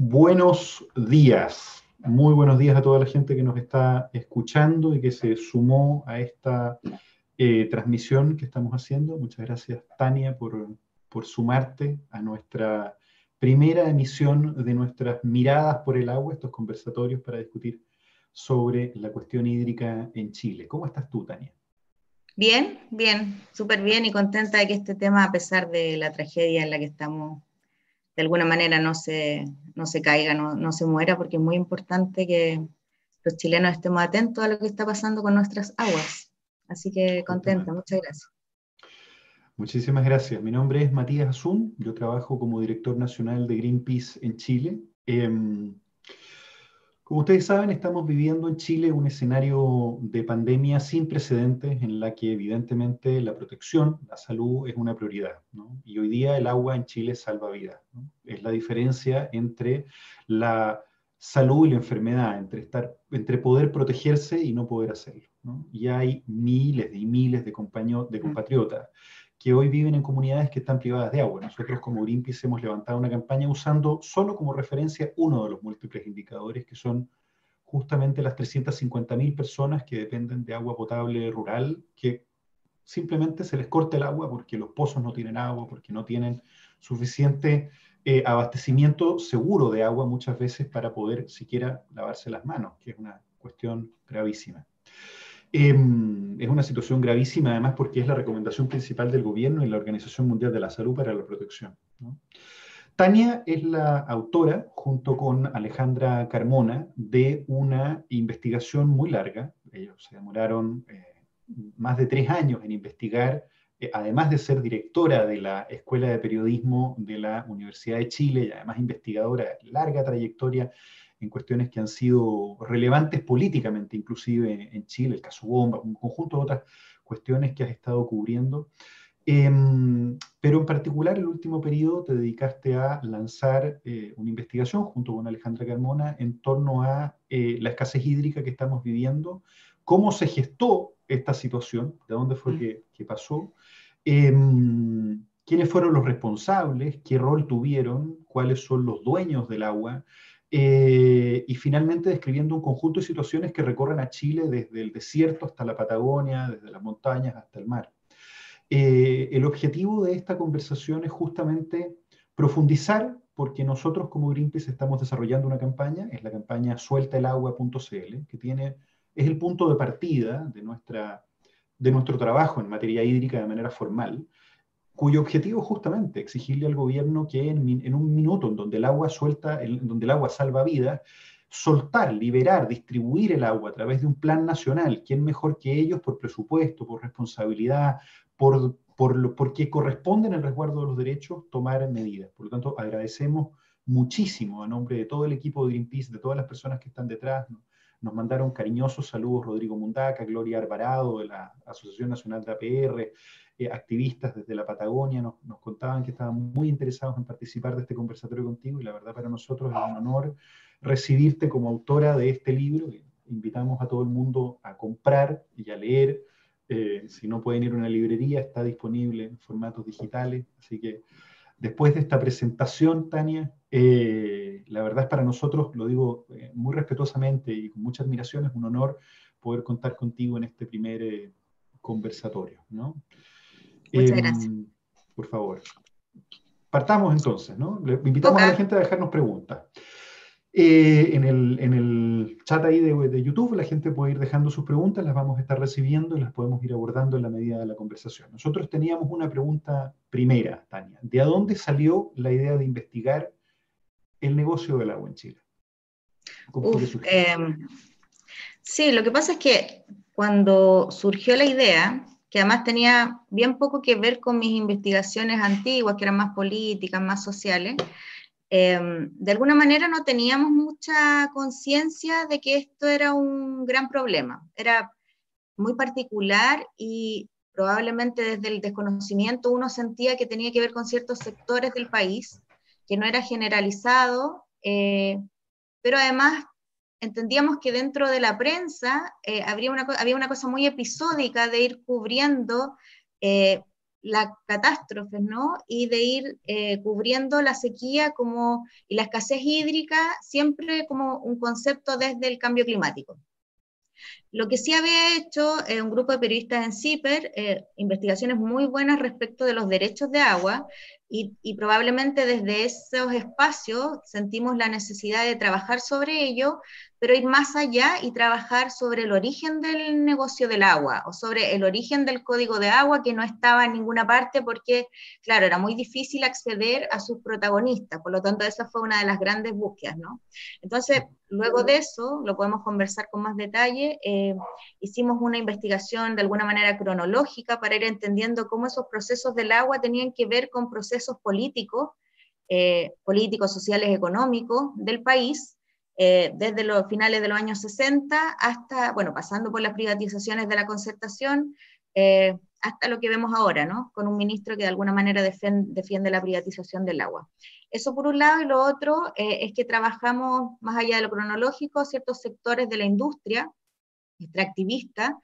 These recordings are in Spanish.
Buenos días, muy buenos días a toda la gente que nos está escuchando y que se sumó a esta eh, transmisión que estamos haciendo. Muchas gracias, Tania, por, por sumarte a nuestra primera emisión de nuestras miradas por el agua, estos conversatorios para discutir sobre la cuestión hídrica en Chile. ¿Cómo estás tú, Tania? Bien, bien, súper bien y contenta de que este tema, a pesar de la tragedia en la que estamos de alguna manera no se, no se caiga, no, no se muera, porque es muy importante que los chilenos estemos atentos a lo que está pasando con nuestras aguas. Así que contenta, muchas gracias. Muchísimas gracias. Mi nombre es Matías Azun, yo trabajo como director nacional de Greenpeace en Chile. Eh, como ustedes saben, estamos viviendo en Chile un escenario de pandemia sin precedentes en la que evidentemente la protección, la salud es una prioridad. Y hoy día el agua en Chile salva vidas. Es la diferencia entre la salud y la enfermedad, entre, estar, entre poder protegerse y no poder hacerlo. Y hay miles y miles de, de compatriotas que hoy viven en comunidades que están privadas de agua. Nosotros como Greenpeace hemos levantado una campaña usando solo como referencia uno de los múltiples indicadores, que son justamente las 350.000 personas que dependen de agua potable rural, que simplemente se les corta el agua porque los pozos no tienen agua, porque no tienen suficiente eh, abastecimiento seguro de agua muchas veces para poder siquiera lavarse las manos, que es una cuestión gravísima. Em, es una situación gravísima, además, porque es la recomendación principal del gobierno y la Organización Mundial de la Salud para la protección. Tania es la autora, junto con Alejandra Carmona, de una investigación muy larga. Ellos se demoraron eh, más de tres años en investigar, eh, además de ser directora de la Escuela de Periodismo de la Universidad de Chile y además investigadora de larga trayectoria en cuestiones que han sido relevantes políticamente, inclusive en Chile, el caso Bomba, un conjunto de otras cuestiones que has estado cubriendo. Em, pero en particular, el último periodo te dedicaste a lanzar eh, una investigación junto con Alejandra Carmona en torno a eh, la escasez hídrica que estamos viviendo, cómo se gestó esta situación, de dónde fue mm. que, que, pasó, em, quiénes fueron los responsables, qué rol tuvieron, cuáles son los dueños del agua, eh, y finalmente describiendo un conjunto de situaciones que recorren a Chile desde el desierto hasta la Patagonia, desde las montañas hasta el mar. Eh, el objetivo de esta conversación es justamente profundizar, porque nosotros como Greenpeace estamos desarrollando una campaña, es la campaña sueltaelagua.cl, que tiene, es el punto de partida de, nuestra, de nuestro trabajo en materia hídrica de manera formal, cuyo objetivo es justamente exigirle al gobierno que en, un minuto en donde el agua suelta, en donde el agua salva vidas, soltar, liberar, distribuir el agua a través de un plan nacional. ¿Quién mejor que ellos por presupuesto, por responsabilidad, por, por porque corresponden al resguardo de los derechos, tomar medidas? Por lo tanto, agradecemos muchísimo a nombre de todo el equipo de Greenpeace, de todas las personas que están detrás. Nos mandaron cariñosos saludos Rodrigo Mundaca, Gloria Alvarado de la Asociación Nacional de APR, eh, activistas desde la Patagonia nos, nos, contaban que estaban muy interesados en participar de este conversatorio contigo y la verdad para nosotros es un honor recibirte como autora de este libro. Invitamos a todo el mundo a comprar y a leer. Eh, si no pueden ir a una librería, está disponible en formatos digitales. Así que después de esta presentación, Tania, eh, la verdad es para nosotros, lo digo muy respetuosamente y con mucha admiración, es un honor poder contar contigo en este primer conversatorio. ¿no? Muchas em, gracias. Por favor. Partamos entonces, ¿no? Le invitamos a la gente a dejarnos preguntas. Eh, en, el, en, el, chat ahí de, de, YouTube la gente puede ir dejando sus preguntas, las vamos a estar recibiendo y las podemos ir abordando en la medida de la conversación. Nosotros teníamos una pregunta primera, Tania. ¿De dónde salió la idea de investigar el negocio del agua en Chile? eh, sí, lo que pasa es que cuando surgió la idea, que además tenía bien poco que ver con mis investigaciones antiguas, que eran más políticas, más sociales, em, de alguna manera no teníamos mucha conciencia de que esto era un gran problema. Era muy particular y probablemente desde el desconocimiento uno sentía que tenía que ver con ciertos sectores del país, que no era generalizado, eh, pero además entendíamos que dentro de la prensa eh, había, una, había una cosa muy episódica de ir cubriendo eh, las catástrofes, ¿no? Y de ir eh, cubriendo la sequía como, y la escasez hídrica siempre como un concepto desde el cambio climático. Lo que sí había hecho un grupo de periodistas en CIPER, investigaciones muy buenas respecto de los derechos de agua, y, y, probablemente desde esos espacios sentimos la necesidad de trabajar sobre ello, pero ir más allá y trabajar sobre el origen del negocio del agua o sobre el origen del código de agua que no estaba en ninguna parte porque, claro, era muy difícil acceder a sus protagonistas, por lo tanto esa fue una de las grandes búsquedas, ¿no? Entonces, luego de eso, lo podemos conversar con más detalle, eh, hicimos una investigación de alguna manera cronológica para ir entendiendo cómo esos procesos del agua tenían que ver con procesos políticos, eh, políticos, sociales, económicos del país, eh, desde los finales de los años 60 hasta, bueno, pasando por las privatizaciones de la concertación, eh, hasta lo que vemos ahora, ¿no? Con un ministro que de alguna manera defiende, la privatización del agua. Eso por un lado, y lo otro eh, es que trabajamos, más allá de lo cronológico, ciertos sectores de la industria extractivista,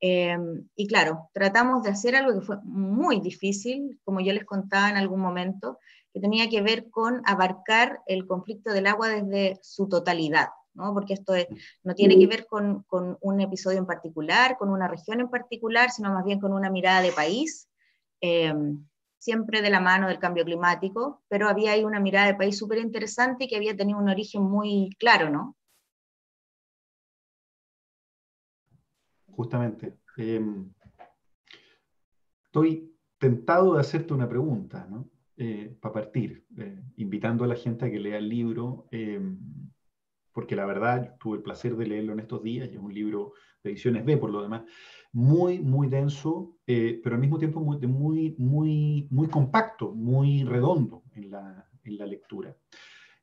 y claro, tratamos de hacer algo que fue muy difícil, como yo les contaba en algún momento, que tenía que ver con abarcar el conflicto del agua desde su totalidad, ¿no? porque esto no tiene que ver con, con, un episodio en particular, con una región en particular, sino más bien con una mirada de país, eh, siempre de la mano del cambio climático, pero había ahí una mirada de país súper interesante que había tenido un origen muy claro, ¿no? Justamente. Eh, estoy tentado de hacerte una pregunta, ¿no? Eh, para partir, eh, invitando a la gente a que lea el libro, eh, porque la verdad tuve el placer de leerlo en estos días, y es un libro de ediciones B por lo demás, muy, muy denso, pero al mismo tiempo muy, muy, muy, muy compacto, muy redondo en la, en la lectura.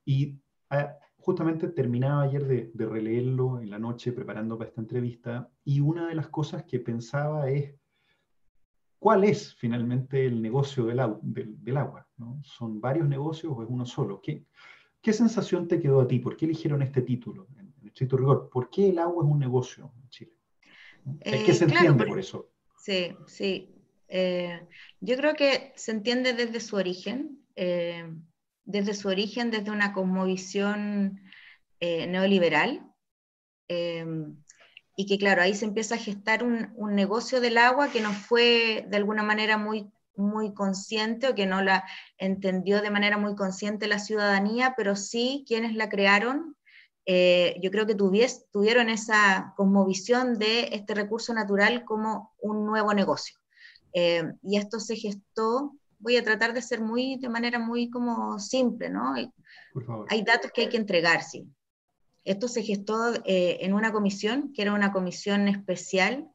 Y ah, justamente terminaba ayer de, de releerlo en la noche preparando para esta entrevista, y una de las cosas que pensaba es ¿Cuál es finalmente el negocio del, agua? ¿Son varios negocios o es uno solo? ¿Qué, ¿Qué, sensación te quedó a ti? ¿Por qué eligieron este título en, estricto rigor? ¿Por qué el agua es un negocio en Chile? ¿Qué eh, se entiende por, eso? Sí, sí. Eh, yo creo que se entiende desde su origen, eh, desde su origen, desde una cosmovisión neoliberal y que claro, ahí se empieza a gestar un, un, negocio del agua que no fue de alguna manera muy, muy consciente o que no la entendió de manera muy consciente la ciudadanía, pero sí quienes la crearon, eh, yo creo que tuvies, tuvieron esa cosmovisión de este recurso natural como un nuevo negocio. Eh, y esto se gestó, voy a tratar de ser muy, de manera muy como simple, ¿no? Hay datos que hay que entregar, sí. Esto se gestó eh, en una comisión, que era una comisión especial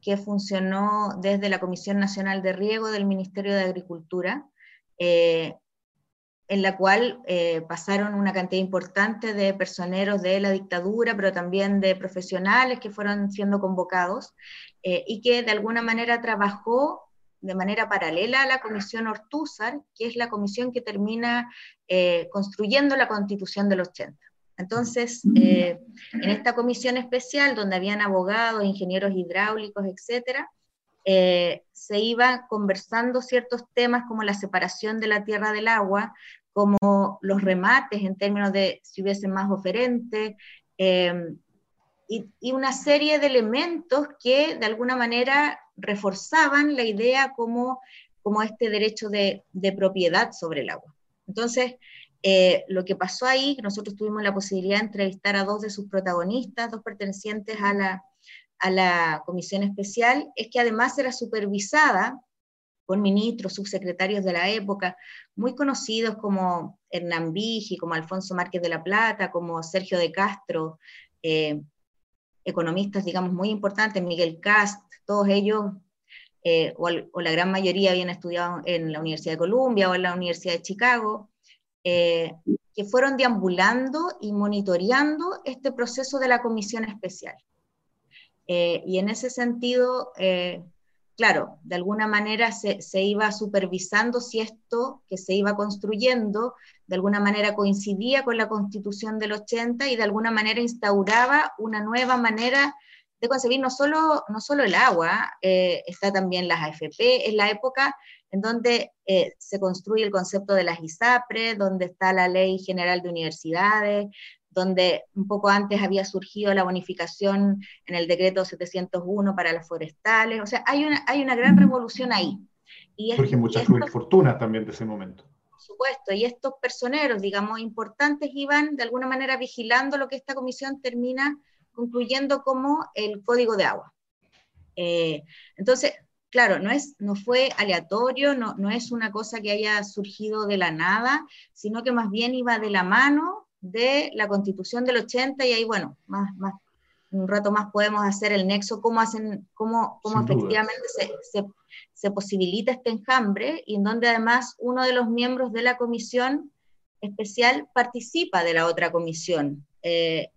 que funcionó desde la Comisión Nacional de Riego del Ministerio de Agricultura, eh, en la cual eh, pasaron una cantidad importante de personeros de la dictadura, pero también de profesionales que fueron siendo convocados, y que de alguna manera trabajó de manera paralela a la Comisión Ortúzar, que es la comisión que termina construyendo la Constitución del 80. Entonces, eh, en esta comisión especial, donde habían abogados, ingenieros hidráulicos, etcétera, eh, se iban conversando ciertos temas como la separación de la tierra del agua, como los remates en términos de si hubiese más oferentes, eh, y, una serie de elementos que de alguna manera reforzaban la idea como, como este derecho de, de propiedad sobre el agua. Entonces, eh, lo que pasó ahí, nosotros tuvimos la posibilidad de entrevistar a dos de sus protagonistas, dos pertenecientes a la, a la comisión especial, es que además era supervisada por ministros, subsecretarios de la época, muy conocidos como Hernán Vigi, como Alfonso Márquez de la Plata, como Sergio de Castro, eh, economistas, digamos, muy importantes, Miguel Cast, todos ellos, eh, o, la gran mayoría habían estudiado en la Universidad de Columbia o en la Universidad de Chicago, eh, que fueron deambulando y monitoreando este proceso de la comisión especial. Eh, y en ese sentido, claro, de alguna manera se, se, iba supervisando si esto que se iba construyendo de alguna manera coincidía con la constitución del 80 y de alguna manera instauraba una nueva manera de concebir no solo, no solo el agua, eh, está también las AFP, es la época en donde eh, se construye el concepto de las ISAPRE, donde está la Ley General de Universidades, donde un poco antes había surgido la bonificación en el decreto 701 para las forestales, o sea, hay una, hay una gran revolución ahí. Y Surgen muchas fortunas también de ese momento. Por supuesto, y estos personeros, digamos, importantes, iban de alguna manera vigilando lo que esta comisión termina concluyendo como el código de agua. Eh, entonces, claro, no, es, no fue aleatorio, no, no es una cosa que haya surgido de la nada, sino que más bien iba de la mano de la constitución del 80 y ahí, bueno, más, más, un rato más podemos hacer el nexo, cómo, hacen, cómo, cómo efectivamente se, se, se, posibilita este enjambre y en donde además uno de los miembros de la comisión especial participa de la otra comisión. Eh,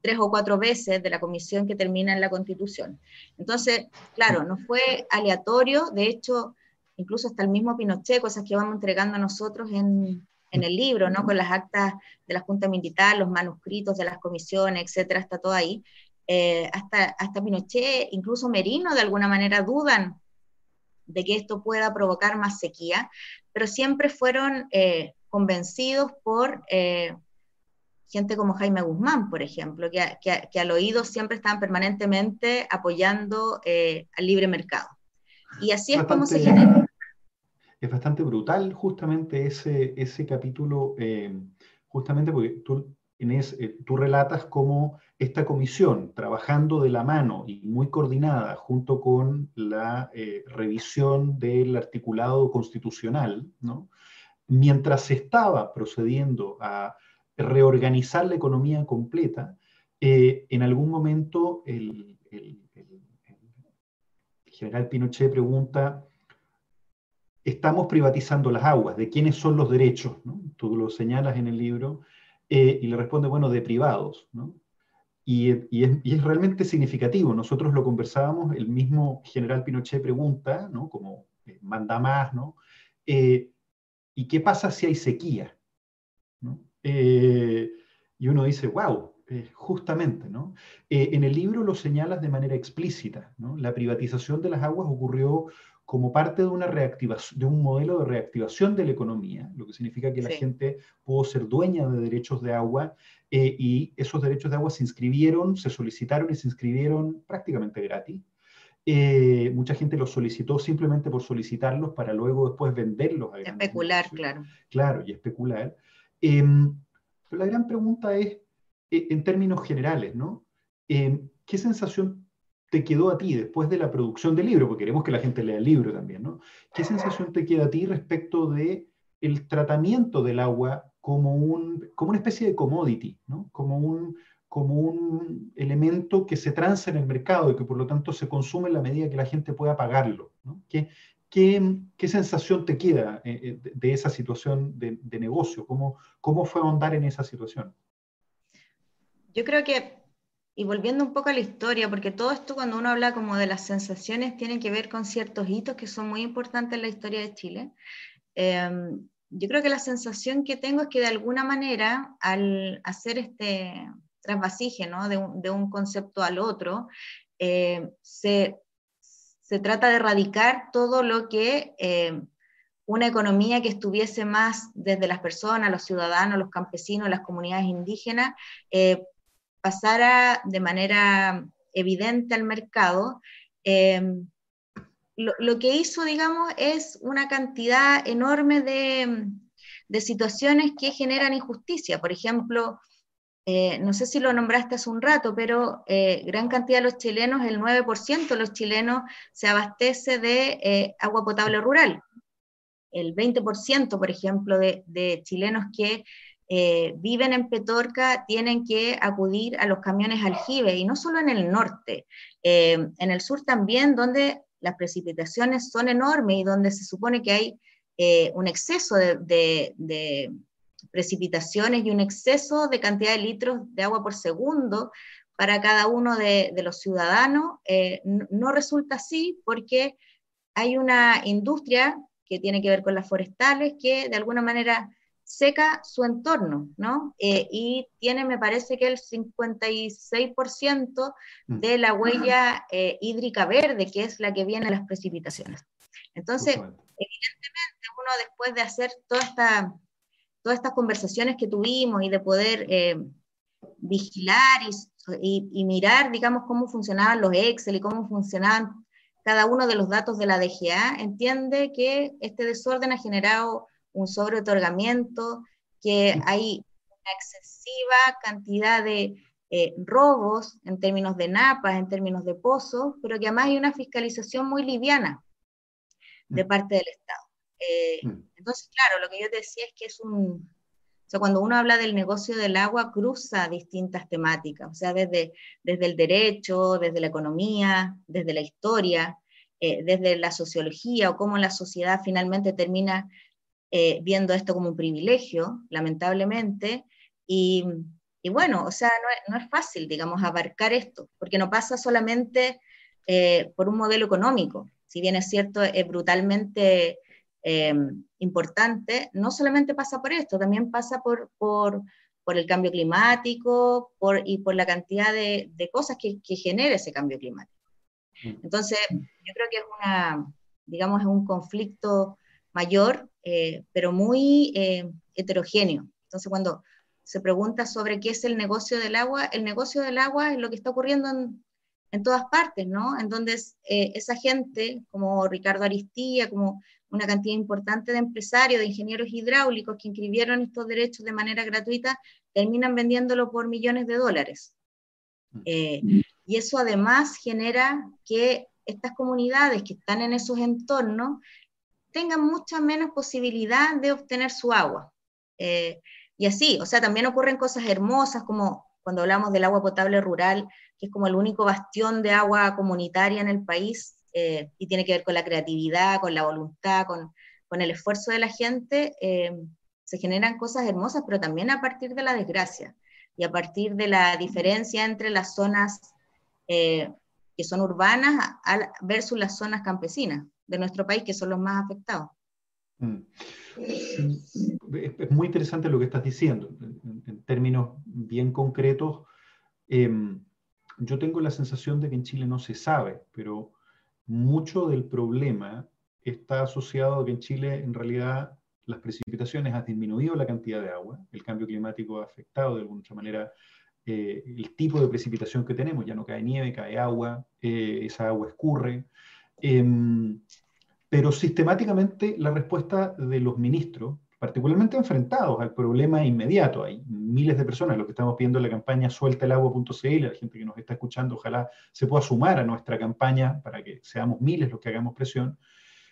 tres o cuatro veces de la comisión que termina en la constitución. Entonces, claro, no fue aleatorio, de hecho, incluso hasta el mismo Pinochet, cosas que vamos entregando a nosotros en, en el libro, ¿no? Con las actas de la Junta Militar, los manuscritos de las comisiones, etcétera, está todo ahí. Eh, hasta, hasta Pinochet, incluso Merino, de alguna manera dudan de que esto pueda provocar más sequía, pero siempre fueron eh, convencidos por eh, gente como Jaime Guzmán, por ejemplo, que, que, al oído siempre estaban permanentemente apoyando al libre mercado. Y así es como se genera es bastante brutal justamente ese, ese capítulo, eh, justamente porque eh, tú relatas cómo esta comisión, trabajando de la mano y muy coordinada junto con la eh, revisión del articulado constitucional, mientras se estaba procediendo a reorganizar la economía completa, en algún momento el general Pinochet pregunta, estamos privatizando las aguas, de quiénes son los derechos, tú lo señalas en el libro, eh, y le responde, bueno, de privados. Y, es, realmente significativo, nosotros lo conversábamos, el mismo general Pinochet pregunta, ¿no? como eh, manda más, ¿no? Eh, ¿y qué pasa si hay sequía? y uno dice, wow, justamente, ¿no? en el libro lo señalas de manera explícita, ¿no? La privatización de las aguas ocurrió como parte de, una reactivación, de un modelo de reactivación de la economía, lo que significa que la gente pudo ser dueña de derechos de agua eh, y esos derechos de agua se inscribieron, se solicitaron y se inscribieron prácticamente gratis. Eh, mucha gente los solicitó simplemente por solicitarlos para luego después venderlos. A especular, claro. Claro, y especular. Em, pero la gran pregunta es, eh, en términos generales, ¿no? Em, ¿Qué sensación te quedó a ti después de la producción del libro? Porque queremos que la gente lea el libro también, ¿no? ¿Qué sensación te queda a ti respecto de el tratamiento del agua como, un, como una especie de commodity, ¿no? Como un, como un elemento que se transa en el mercado y que por lo tanto se consume en la medida que la gente pueda pagarlo. ¿no? ¿Qué, qué, qué sensación te queda eh, eh, de, esa situación de, negocio? ¿Cómo, ¿Cómo fue ahondar en esa situación? Yo creo que y volviendo un poco a la historia, porque todo esto cuando uno habla como de las sensaciones tiene que ver con ciertos hitos que son muy importantes en la historia de Chile. Em, yo creo que la sensación que tengo es que de alguna manera al hacer este trasvasije ¿no? de, un, de, un, concepto al otro, eh, se, se, trata de erradicar todo lo que eh, una economía que estuviese más desde las personas, los ciudadanos, los campesinos, las comunidades indígenas, eh, pasara de manera evidente al mercado, em, lo, que hizo, digamos, es una cantidad enorme de, situaciones que generan injusticia. Por ejemplo, eh, no sé si lo nombraste hace un rato, pero eh, gran cantidad de los chilenos, el 9% de los chilenos se abastece de eh, agua potable rural. El 20%, por ejemplo, de, de chilenos que eh, viven en Petorca tienen que acudir a los camiones aljibe, y no solo en el norte, eh, en el sur también, donde las precipitaciones son enormes y donde se supone que hay eh, un exceso de, precipitaciones y un exceso de cantidad de litros de agua por segundo para cada uno de, los ciudadanos, no resulta así porque hay una industria que tiene que ver con las forestales que de alguna manera seca su entorno, ¿no? Eh, y tiene, me parece que el 56% mm. de la huella eh, hídrica verde, que es la que viene de las precipitaciones. Entonces, evidentemente, uno después de hacer toda esta, todas estas conversaciones que tuvimos y de poder eh, vigilar y, y, mirar, digamos, cómo funcionaban los Excel y cómo funcionaban cada uno de los datos de la DGA, entiende que este desorden ha generado un sobreotorgamiento, que hay una excesiva cantidad de eh, robos en términos de napas, en términos de pozos, pero que además hay una fiscalización muy liviana de mm. parte del Estado. Eh, mm. Entonces, claro, lo que yo te decía es que es un... O sea, cuando uno habla del negocio del agua, cruza distintas temáticas, o sea, desde, desde el derecho, desde la economía, desde la historia, eh, desde la sociología o cómo la sociedad finalmente termina eh, viendo esto como un privilegio, lamentablemente, y, bueno, o sea, no es, fácil, digamos, abarcar esto, porque no pasa solamente eh, por un modelo económico, si bien es cierto, es brutalmente eh, importante, no solamente pasa por esto, también pasa por, por, por el cambio climático por, y por la cantidad de, de cosas que, que genera ese cambio climático. Mm. Entonces, yo creo que es una, digamos, es un conflicto mayor, eh, pero muy eh, heterogéneo. Entonces, cuando se pregunta sobre qué es el negocio del agua, el negocio del agua es lo que está ocurriendo en, en todas partes, ¿no? En donde eh, esa gente, como Ricardo Aristía, como una cantidad importante de empresarios, de ingenieros hidráulicos que inscribieron estos derechos de manera gratuita, terminan vendiéndolo por millones de dólares. Mm. y eso además genera que estas comunidades que están en esos entornos tengan mucha menos posibilidad de obtener su agua. Eh, y así, o sea, también ocurren cosas hermosas como cuando hablamos del agua potable rural, que es como el único bastión de agua comunitaria en el país eh, y tiene que ver con la creatividad, con la voluntad, con, con el esfuerzo de la gente, eh, se generan cosas hermosas, pero también a partir de la desgracia y a partir de la diferencia entre las zonas que son urbanas versus las zonas campesinas de nuestro país, que son los más afectados. Mm. Es muy interesante lo que estás diciendo. En, términos bien concretos, em, yo tengo la sensación de que en Chile no se sabe, pero mucho del problema está asociado a que en Chile en realidad las precipitaciones han disminuido la cantidad de agua, el cambio climático ha afectado de alguna manera eh, el tipo de precipitación que tenemos, ya no cae nieve, cae agua, eh, esa agua escurre, Em, pero sistemáticamente la respuesta de los ministros, particularmente enfrentados al problema inmediato, hay miles de personas, lo que estamos viendo en la campaña sueltaelagua.cl, la gente que nos está escuchando, ojalá se pueda sumar a nuestra campaña para que seamos miles los que hagamos presión,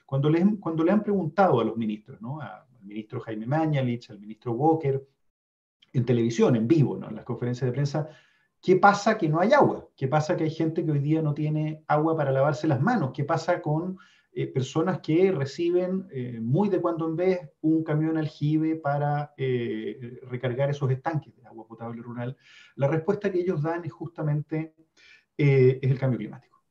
cuando le, cuando le han preguntado a los ministros, ¿no? al ministro Jaime Mañalich, al ministro Walker, en televisión, en vivo, ¿no? en las conferencias de prensa, ¿Qué pasa que no hay agua? ¿Qué pasa que hay gente que hoy día no tiene agua para lavarse las manos? ¿Qué pasa con eh, personas que reciben eh, muy de cuando en vez un camión aljibe para eh, recargar esos estanques de agua potable rural? La respuesta que ellos dan es justamente es el cambio climático.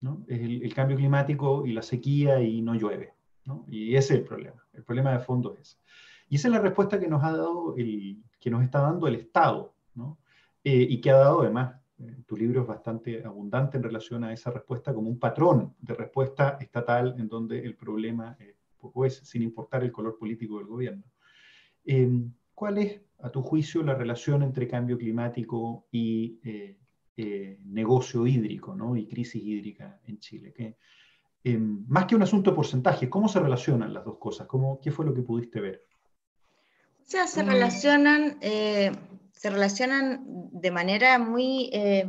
¿no? Es el, cambio climático y la sequía y no llueve. ¿no? Y ese es el problema. El problema de fondo es. Y esa es la respuesta que nos ha dado el, que nos está dando el Estado. ¿no? Y que ha dado además, tu libro es bastante abundante en relación a esa respuesta como un patrón de respuesta estatal en donde el problema es, pues, sin importar el color político del gobierno. Eh, ¿Cuál es, a tu juicio, la relación entre cambio climático y negocio hídrico ¿no? y crisis hídrica en Chile? Que, más que un asunto de porcentaje, ¿cómo se relacionan las dos cosas? ¿Cómo, ¿Qué fue lo que pudiste ver? O sea, se relacionan se relacionan de manera muy eh,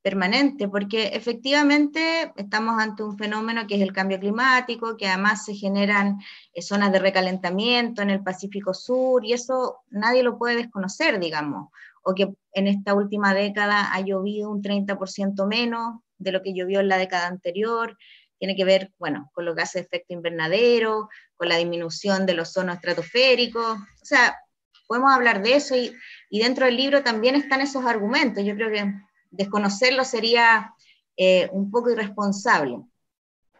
permanente, porque efectivamente estamos ante un fenómeno que es el cambio climático, que además se generan eh, zonas de recalentamiento en el Pacífico Sur, y eso nadie lo puede desconocer, digamos, o que en esta última década ha llovido un 30% menos de lo que llovió en la década anterior, tiene que ver, bueno, con los gases de efecto invernadero, con la disminución de los zonos estratosféricos, o sea, podemos hablar de eso y, y, dentro del libro también están esos argumentos. Yo creo que desconocerlo sería eh, un poco irresponsable.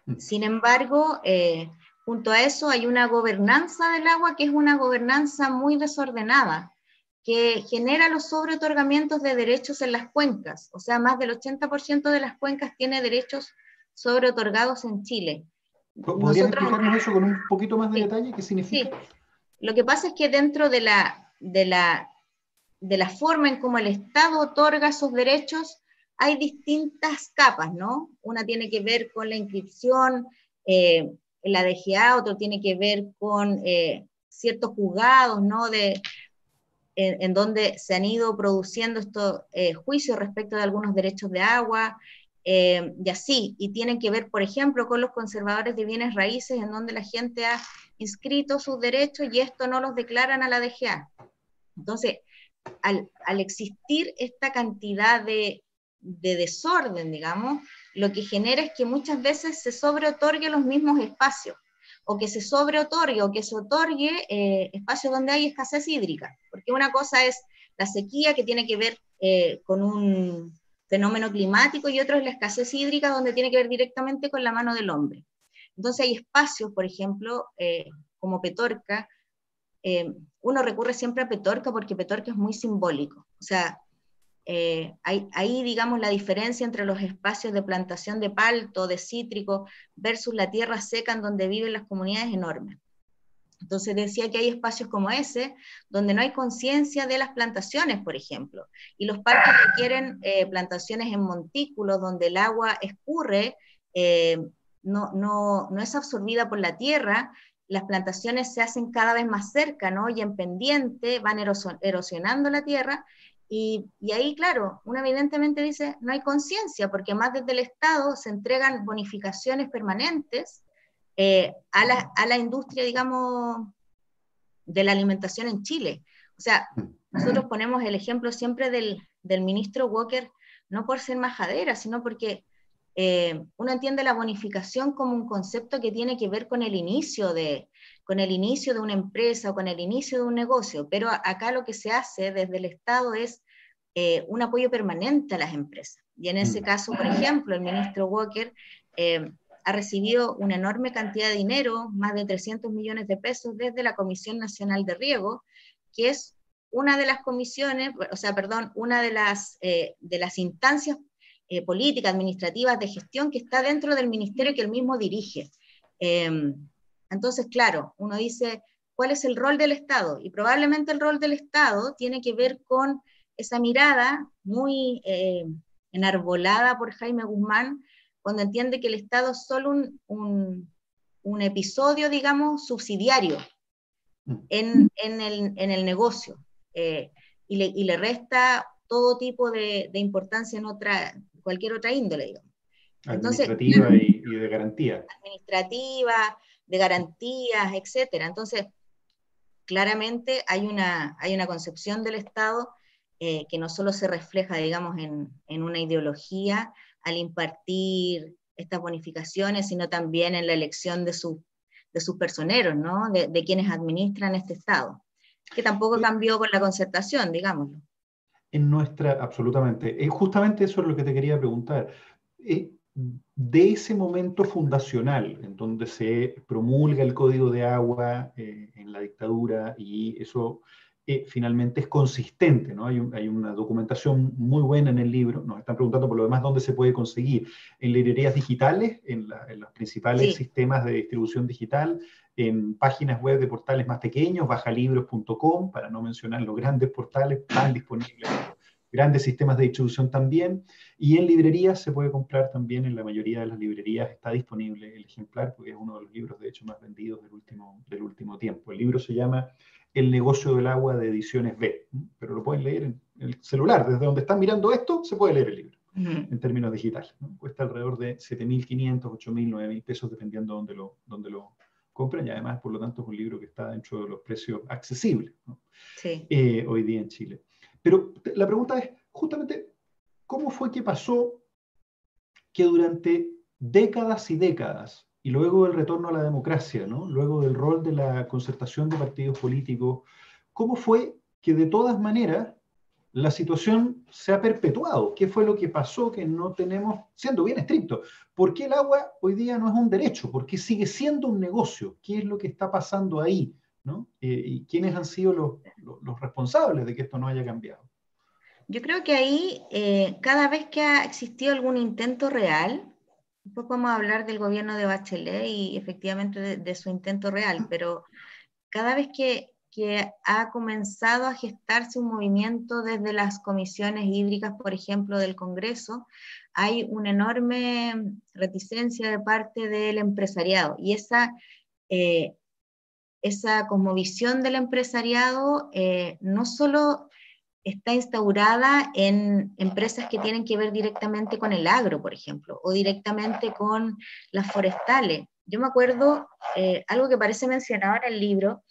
Mm. Sin embargo, eh, junto a eso hay una gobernanza del agua que es una gobernanza muy desordenada, que genera los sobreotorgamientos de derechos en las cuencas. O sea, más del 80% de las cuencas tiene derechos sobreotorgados en Chile. ¿Podrías explicarnos eso con un poquito más de detalle? ¿Qué significa? Sí. Lo que pasa es que dentro de la, de la, de la forma en cómo el Estado otorga esos derechos, hay distintas capas, ¿no? Una tiene que ver con la inscripción eh, en la DGA, otro tiene que ver con eh, ciertos juzgados, ¿no? En, donde se han ido produciendo estos eh, juicios respecto de algunos derechos de agua, y así, y tienen que ver, por ejemplo, con los conservadores de bienes raíces, en donde la gente ha inscrito sus derechos y esto no los declaran a la DGA. Entonces, al, al existir esta cantidad de de desorden, digamos, lo que genera es que muchas veces se sobreotorgue los mismos espacios, o que se sobreotorgue o que se otorgue eh, espacios donde hay escasez hídrica, porque una cosa es la sequía que tiene que ver eh, con un fenómeno climático y otro es la escasez hídrica donde tiene que ver directamente con la mano del hombre. Entonces hay espacios, por ejemplo, eh, como Petorca, uno recurre siempre a Petorca porque Petorca es muy simbólico, o sea, eh, ahí, digamos, la diferencia entre los espacios de plantación de palto, de cítrico, versus la tierra seca en donde viven las comunidades es enorme. Entonces decía que hay espacios como ese donde no hay conciencia de las plantaciones, por ejemplo, y los parques requieren eh, plantaciones en montículos donde el agua escurre, eh, no, no, no, es absorbida por la tierra, las plantaciones se hacen cada vez más cerca, ¿no? Y en pendiente van erosionando la tierra y, ahí, claro, uno evidentemente dice, no hay conciencia, porque más desde el Estado se entregan bonificaciones permanentes eh, a, la, a, la, industria, digamos, de la alimentación en Chile. O sea, nosotros ponemos el ejemplo siempre del, del ministro Walker, no por ser majadera, sino porque eh, uno entiende la bonificación como un concepto que tiene que ver con el inicio de, con el inicio de una empresa o con el inicio de un negocio, pero acá lo que se hace desde el Estado es eh, un apoyo permanente a las empresas. Y en ese mm. caso, por ejemplo, el ministro Walker eh, ha recibido una enorme cantidad de dinero, más de 300 millones de pesos, desde la Comisión Nacional de Riego, que es una de las comisiones, o sea, perdón, una de las, de las instancias eh, política, administrativas, de gestión que está dentro del ministerio que él mismo dirige. Em, entonces, claro, uno dice, ¿cuál es el rol del Estado? Y probablemente el rol del Estado tiene que ver con esa mirada muy eh, enarbolada por Jaime Guzmán, cuando entiende que el Estado es solo un, un, episodio, digamos, subsidiario en, en, el, en el, negocio, eh, y, le, le, resta todo tipo de, de, importancia en otra, cualquier otra índole, digamos. Administrativa y, de garantía. Administrativa, de garantías, etcétera. Entonces, claramente hay una, hay una concepción del Estado eh, que no solo se refleja, digamos, en, en, una ideología al impartir estas bonificaciones, sino también en la elección de, su, de sus personeros, ¿no? De, de, quienes administran este Estado, que tampoco cambió con la concertación, digámoslo en nuestra, absolutamente. Eh, justamente eso es lo que te quería preguntar. Eh, de ese momento fundacional, en donde se promulga el código de agua eh, en la dictadura y eso finalmente es consistente, ¿no? Hay, hay, una documentación muy buena en el libro, nos están preguntando por lo demás dónde se puede conseguir, en librerías digitales, en, los principales sistemas de distribución digital, en páginas web de portales más pequeños, bajalibros.com, para no mencionar los grandes portales, están disponibles grandes sistemas de distribución también, y en librerías se puede comprar también, en la mayoría de las librerías está disponible el ejemplar, porque es uno de los libros de hecho más vendidos del último, del último tiempo. El libro se llama El negocio del agua de ediciones B, pero lo pueden leer en el celular, desde donde están mirando esto, se puede leer el libro. En términos digitales, cuesta alrededor de 7.500, 8.000, 9.000 pesos, dependiendo de donde lo, donde lo compren y además, por lo tanto, es un libro que está dentro de los precios accesibles eh, hoy día en Chile. Pero la pregunta es, justamente, ¿cómo fue que pasó que durante décadas y décadas, y luego del retorno a la democracia, ¿no? luego del rol de la concertación de partidos políticos, ¿cómo fue que de todas maneras la situación se ha perpetuado. ¿Qué fue lo que pasó que no tenemos, siendo bien estricto, por qué el agua hoy día no es un derecho? ¿Por qué sigue siendo un negocio? ¿Qué es lo que está pasando ahí? ¿no? Eh, ¿Y quiénes han sido los, los, responsables de que esto no haya cambiado? Yo creo que ahí, eh, cada vez que ha existido algún intento real, después podemos hablar del gobierno de Bachelet y efectivamente de, de su intento real, pero cada vez que que ha comenzado a gestarse un movimiento desde las comisiones hídricas, por ejemplo, del Congreso, hay una enorme reticencia de parte del empresariado y esa, eh, esa cosmovisión del empresariado eh, no solo está instaurada en empresas que tienen que ver directamente con el agro, por ejemplo, o directamente con las forestales. Yo me acuerdo eh, algo que parece mencionado en el libro,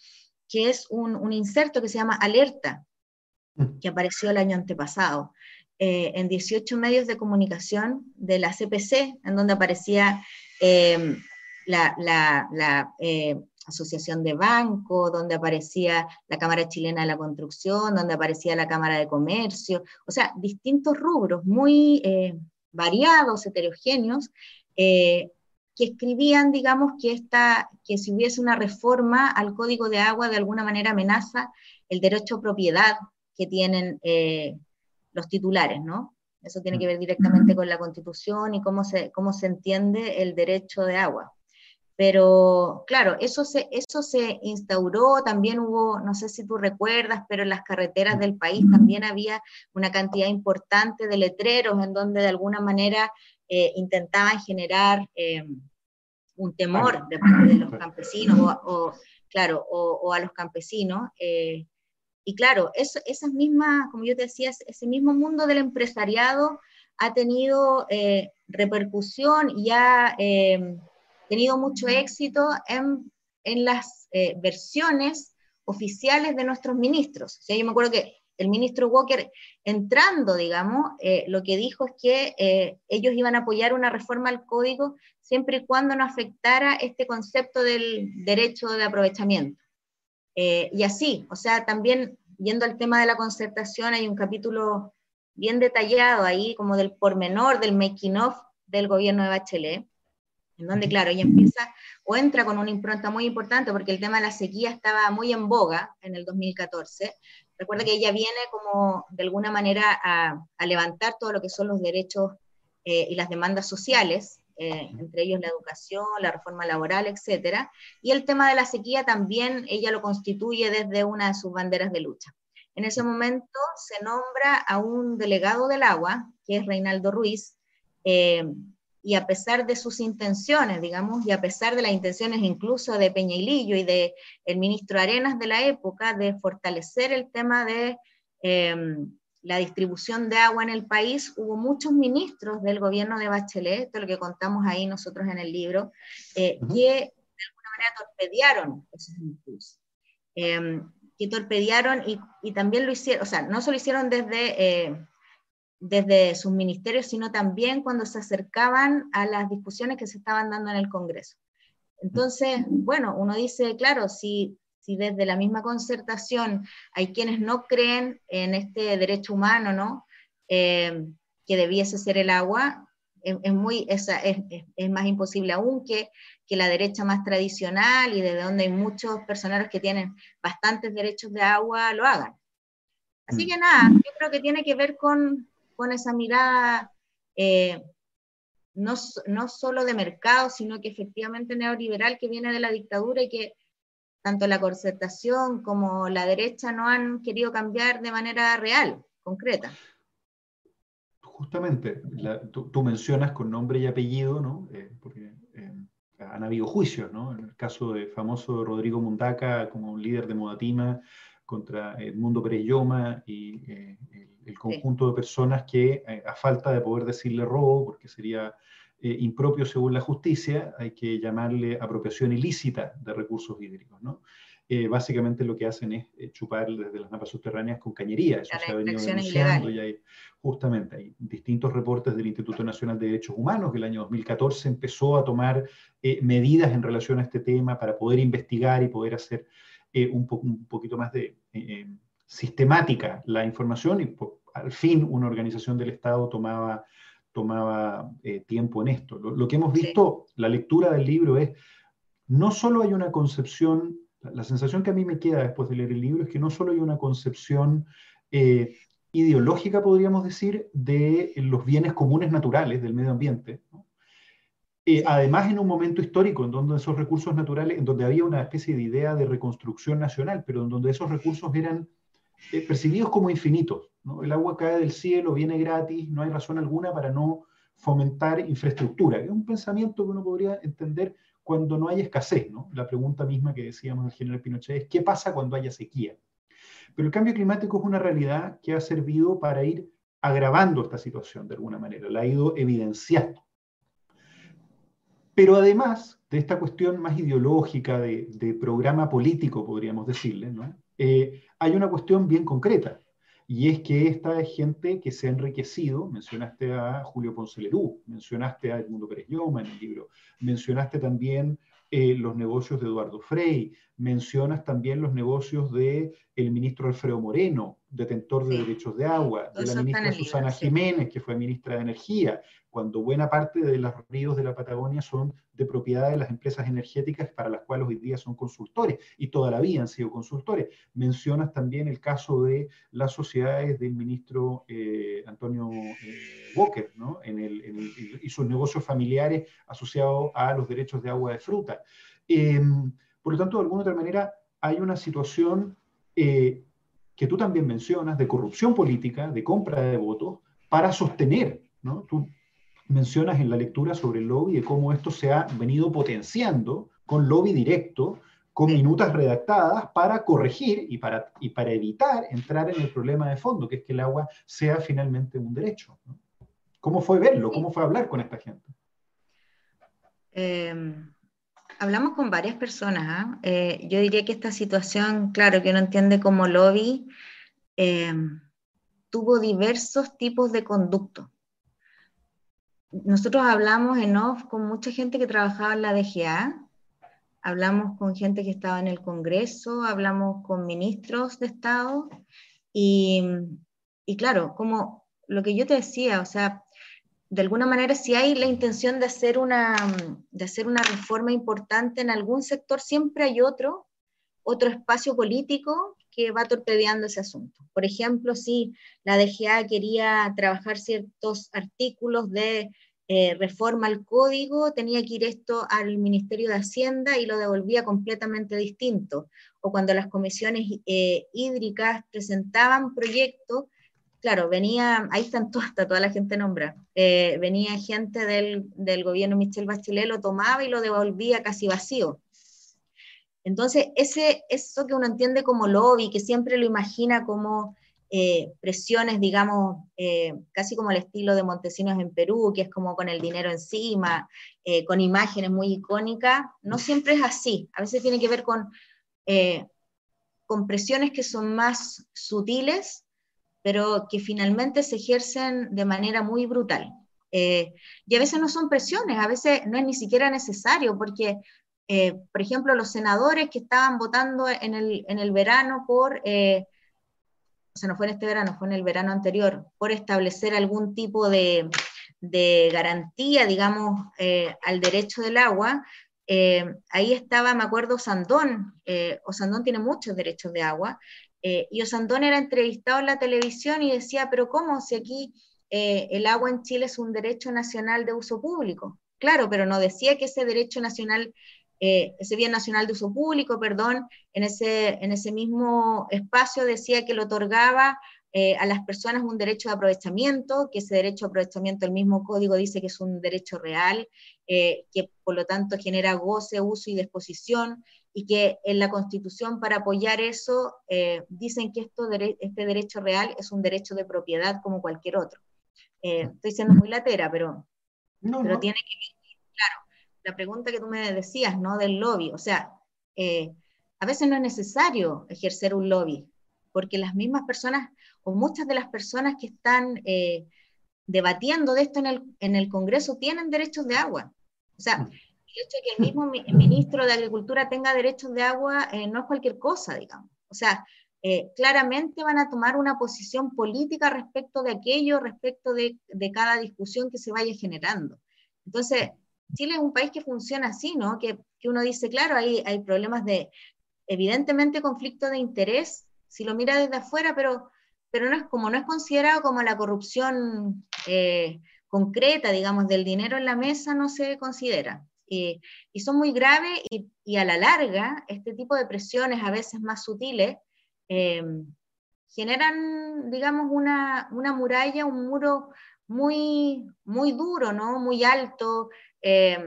que es un, inserto que se llama Alerta, mm. que apareció el año antepasado, eh, en 18 medios de comunicación de la CPC, en donde aparecía em, la, eh, Asociación de Banco, donde aparecía la Cámara Chilena de la Construcción, donde aparecía la Cámara de Comercio, o sea, distintos rubros muy eh, variados, heterogéneos, que escribían, digamos, que, esta, que si hubiese una reforma al código de agua de alguna manera amenaza el derecho a propiedad que tienen eh, los titulares, ¿no? Eso tiene que ver directamente con la constitución y cómo se, cómo se entiende el derecho de agua. Pero claro, eso se, eso se instauró, también hubo, no sé si tú recuerdas, pero en las carreteras del país también había una cantidad importante de letreros en donde de alguna manera eh, intentaban generar eh, un temor de parte de los campesinos o, claro, o, a los campesinos. Eh, y claro, eso, esas mismas, como yo te decía, ese mismo mundo del empresariado ha tenido repercusión y ha tenido mucho éxito en, en las versiones oficiales de nuestros ministros. O sea, yo me acuerdo que el ministro Walker entrando, digamos, eh, lo que dijo es que eh, ellos iban a apoyar una reforma al código siempre y cuando no afectara este concepto del derecho de aprovechamiento. Eh, y así, o sea, también yendo al tema de la concertación, hay un capítulo bien detallado ahí, como del pormenor, del making of del gobierno de Bachelet, en donde, claro, ella empieza o entra con una impronta muy importante, porque el tema de la sequía estaba muy en boga en el 2014, Recuerda que ella viene como de alguna manera a, levantar todo lo que son los derechos eh, y las demandas sociales, eh, entre ellos la educación, la reforma laboral, etc. Y el tema de la sequía también ella lo constituye desde una de sus banderas de lucha. En ese momento se nombra a un delegado del agua, que es Reinaldo Ruiz, eh, y a pesar de sus intenciones, digamos, y a pesar de las intenciones incluso de Peñailillo y de el ministro Arenas de la época de fortalecer el tema de em, la distribución de agua en el país, hubo muchos ministros del gobierno de Bachelet, esto es lo que contamos ahí nosotros en el libro, eh, que de alguna manera torpedearon esos impulsos. Em, que torpedearon y, y, también lo hicieron, o sea, no solo hicieron desde eh, desde sus ministerios, sino también cuando se acercaban a las discusiones que se estaban dando en el Congreso. Entonces, bueno, uno dice, claro, si, si desde la misma concertación hay quienes no creen en este derecho humano, ¿no? Eh, que debiese ser el agua, es, muy, es, es, más imposible aún que, que, la derecha más tradicional y desde donde hay muchos personajes que tienen bastantes derechos de agua lo hagan. Así mm. que nada, yo creo que tiene que ver con, con esa mirada eh, no, no solo de mercado, sino que efectivamente neoliberal que viene de la dictadura y que tanto la concertación como la derecha no han querido cambiar de manera real, concreta. Justamente, tú, mencionas con nombre y apellido, ¿no? Eh, porque eh, han habido juicios, ¿no? En el caso de famoso Rodrigo Mundaca como líder de Modatima contra Edmundo Pérez Lloma y el conjunto de personas que, eh, a falta de poder decirle robo, porque sería eh, impropio según la justicia, hay que llamarle apropiación ilícita de recursos hídricos, ¿no? Eh, básicamente lo que hacen es chupar desde las napas subterráneas con cañería, eso se ha venido denunciando y hay, justamente hay distintos reportes del Instituto Nacional de Derechos Humanos que el año 2014 empezó a tomar medidas en relación a este tema para poder investigar y poder hacer un, un, poquito más de sistemática la información y al fin una organización del Estado tomaba, tomaba eh, tiempo en esto. Lo, que hemos visto, la lectura del libro es, no solo hay una concepción, la sensación que a mí me queda después de leer el libro es que no solo hay una concepción eh, ideológica, podríamos decir, de los bienes comunes naturales del medio ambiente, eh, además en un momento histórico en donde esos recursos naturales, en donde había una especie de idea de reconstrucción nacional, pero en donde esos recursos eran eh, percibidos como infinitos. El agua cae del cielo, viene gratis, no hay razón alguna para no fomentar infraestructura, es un pensamiento que uno podría entender cuando no hay escasez. ¿no? La pregunta misma que decíamos del general Pinochet es, ¿qué pasa cuando haya sequía? Pero el cambio climático es una realidad que ha servido para ir agravando esta situación de alguna manera, la ha ido evidenciando. Pero además de esta cuestión más ideológica, de, programa político, podríamos decirle, eh, hay una cuestión bien concreta, y es que esta es gente que se ha enriquecido, mencionaste a Julio Ponce Lerú, mencionaste a Edmundo Pérez Lloma en el libro, mencionaste también eh, los negocios de Eduardo Frey, mencionas también los negocios del el ministro Alfredo Moreno, detentor de derechos de agua, de la ministra Susana Jiménez, que fue ministra de Energía, cuando buena parte de los ríos de la Patagonia son de propiedad de las empresas energéticas para las cuales hoy día son consultores y toda la vida han sido consultores. Mencionas también el caso de las sociedades del ministro eh, Antonio eh, Walker ¿no? en el, y sus negocios familiares asociados a los derechos de agua de fruta. Em, por lo tanto, de alguna otra manera, hay una situación eh, que tú también mencionas de corrupción política, de compra de votos, para sostener, ¿no? Tú mencionas en la lectura sobre el lobby de cómo esto se ha venido potenciando con lobby directo, con minutas redactadas para corregir y para, y para evitar entrar en el problema de fondo, que es que el agua sea finalmente un derecho. ¿Cómo fue verlo? ¿Cómo fue hablar con esta gente? Eh, hablamos con varias personas. ¿ah? Eh, yo diría que esta situación, claro, que uno entiende como lobby, eh, tuvo diversos tipos de conducto. Nosotros hablamos en off con mucha gente que trabajaba en la DGA, hablamos con gente que estaba en el Congreso, hablamos con ministros de Estado y, y claro, como lo que yo te decía, o sea, de alguna manera, si hay la intención de hacer, una, de hacer una reforma importante en algún sector, siempre hay otro, otro espacio político que va torpedeando ese asunto. Por ejemplo, si la DGA quería trabajar ciertos artículos de eh, reforma al código, tenía que ir esto al Ministerio de Hacienda y lo devolvía completamente distinto. O cuando las comisiones eh, hídricas presentaban proyectos, claro, venía, ahí están todas, toda la gente nombra, eh, venía gente del, del, gobierno Michel Bachelet, lo tomaba y lo devolvía casi vacío. Entonces, ese, eso que uno entiende como lobby, que siempre lo imagina como eh, presiones, digamos, eh, casi como el estilo de Montesinos en Perú, que es como con el dinero encima, con imágenes muy icónicas, no siempre es así. A veces tiene que ver con, con presiones que son más sutiles pero que finalmente se ejercen de manera muy brutal. Eh, y a veces no son presiones, a veces no es ni siquiera necesario, porque, eh, por ejemplo, los senadores que estaban votando en el, en el verano por, eh, o sea, no fue en este verano, fue en el verano anterior, por establecer algún tipo de, de garantía, digamos, al derecho del agua, ahí estaba, me acuerdo, Sandón, o Sandón tiene muchos derechos de agua, eh, y Osandón era entrevistado en la televisión y decía, pero ¿cómo si aquí eh, el agua en Chile es un derecho nacional de uso público? Claro, pero no decía que ese derecho nacional, eh, ese bien nacional de uso público, perdón, en ese, en ese mismo espacio decía que lo otorgaba a las personas un derecho de aprovechamiento, que ese derecho de aprovechamiento, el mismo código dice que es un derecho real, que por lo tanto genera goce, uso y disposición, y que en la Constitución para apoyar eso eh, dicen que esto, este derecho real es un derecho de propiedad como cualquier otro. Eh, estoy siendo muy latera, pero, pero tiene que claro, la pregunta que tú me decías, ¿no? Del lobby, o sea, eh, a veces no es necesario ejercer un lobby, porque las mismas personas o muchas de las personas que están debatiendo de esto en el, en el Congreso tienen derechos de agua. O sea, el hecho de que el mismo ministro de Agricultura tenga derechos de agua eh, no es cualquier cosa, digamos. O sea, eh, claramente van a tomar una posición política respecto de aquello, respecto de, cada discusión que se vaya generando. Entonces, Chile es un país que funciona así, ¿no? Que, uno dice, claro, hay, hay problemas de, evidentemente, conflicto de interés, si lo mira desde afuera, pero, pero no es como no es considerado como la corrupción eh, concreta, digamos, del dinero en la mesa, no se considera. Y son muy graves y, y, a la larga, este tipo de presiones a veces más sutiles, eh, generan, digamos, una, muralla, un muro muy, muy duro, ¿no? muy alto, eh,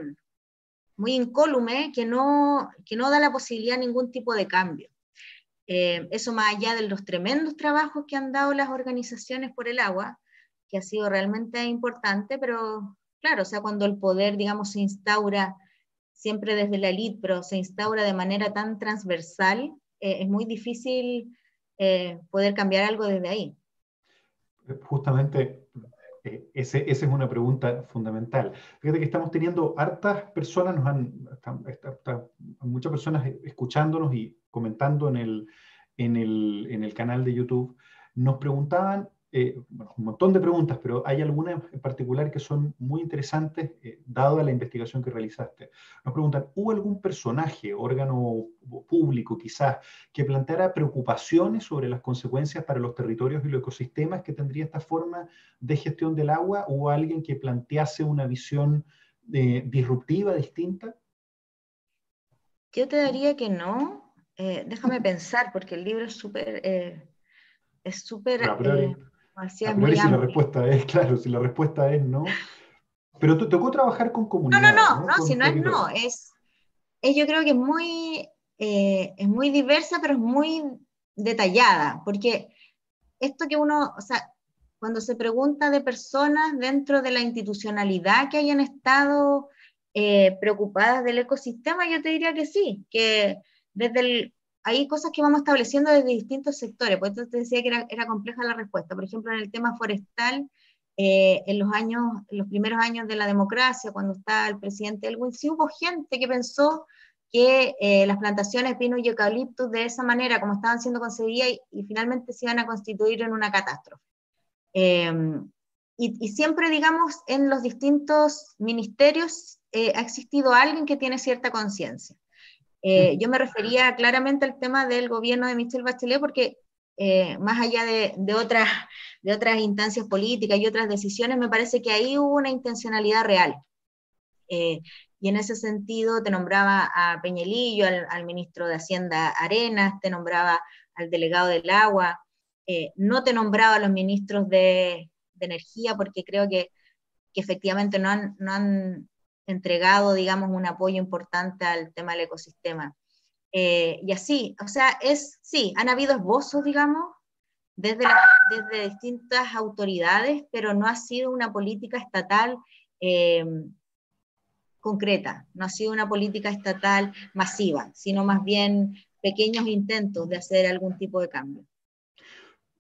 muy incólume, que no, que no da la posibilidad de ningún tipo de cambio. Eh, eso más allá de los tremendos trabajos que han dado las organizaciones por el agua, que ha sido realmente importante, pero claro, o sea, cuando el poder, digamos, se instaura siempre desde la elite, pero se instaura de manera tan transversal, eh, es muy difícil eh, poder cambiar algo desde ahí. Justamente, eh, esa es una pregunta fundamental. Fíjate que estamos teniendo hartas personas, nos han, muchas personas escuchándonos y comentando en el, en el, en el canal de YouTube, nos preguntaban eh, un montón de preguntas, pero hay algunas en particular que son muy interesantes, eh, dado la investigación que realizaste. Nos preguntan, ¿hubo algún personaje, órgano público quizás, que planteara preocupaciones sobre las consecuencias para los territorios y los ecosistemas que tendría esta forma de gestión del agua? ¿O alguien que plantease una visión eh, disruptiva, distinta? Yo te daría que no. déjame pensar, porque el libro es súper... es súper si la respuesta es, claro, si la respuesta es no. Pero te tocó trabajar con comunidades. No, no, no, no si no es no, es, yo creo que es muy, eh, es muy diversa, pero es muy detallada, porque esto que uno, o sea, cuando se pregunta de personas dentro de la institucionalidad que hayan estado eh, preocupadas del ecosistema, yo te diría que sí, que desde el, hay cosas que vamos estableciendo desde distintos sectores, por eso te decía que era, compleja la respuesta. Por ejemplo, en el tema forestal, eh, en los años, los primeros años de la democracia, cuando estaba el presidente Elwin, sí hubo gente que pensó que eh, las plantaciones de pino y eucaliptus de esa manera, como estaban siendo concebidas, y, finalmente se iban a constituir en una catástrofe. Em, y, siempre, digamos, en los distintos ministerios eh, ha existido alguien que tiene cierta conciencia. Eh, yo me refería claramente al tema del gobierno de Michelle Bachelet porque eh, más allá de, otras, de otras instancias políticas y otras decisiones, me parece que ahí hubo una intencionalidad real. Eh, y en ese sentido te nombraba a Peñelillo, al, ministro de Hacienda Arenas, te nombraba al delegado del agua, no te nombraba a los ministros de, Energía porque creo que, que efectivamente no han, no han entregado, digamos, un apoyo importante al tema del ecosistema. Eh, y así, o sea, es, sí, han habido esbozos, digamos, desde, desde distintas autoridades, pero no ha sido una política estatal eh, concreta, no ha sido una política estatal masiva, sino más bien pequeños intentos de hacer algún tipo de cambio.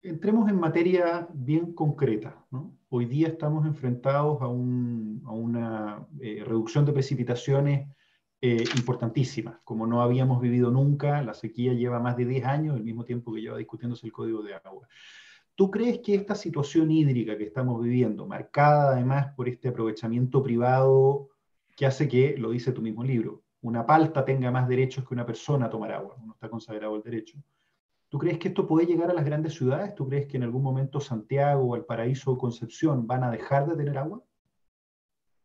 Entremos en materia bien concreta. Hoy día estamos enfrentados a, una eh, reducción de precipitaciones eh, importantísima, como no habíamos vivido nunca. La sequía lleva más de 10 años, el mismo tiempo que lleva discutiéndose el código de agua. ¿Tú crees que esta situación hídrica que estamos viviendo, marcada además por este aprovechamiento privado que hace que, lo dice tu mismo libro, una palta tenga más derechos que una persona a tomar agua, no está consagrado el derecho, ¿Tú crees que esto puede llegar a las grandes ciudades? ¿Tú crees que en algún momento Santiago, el Paraíso o Concepción van a dejar de tener agua?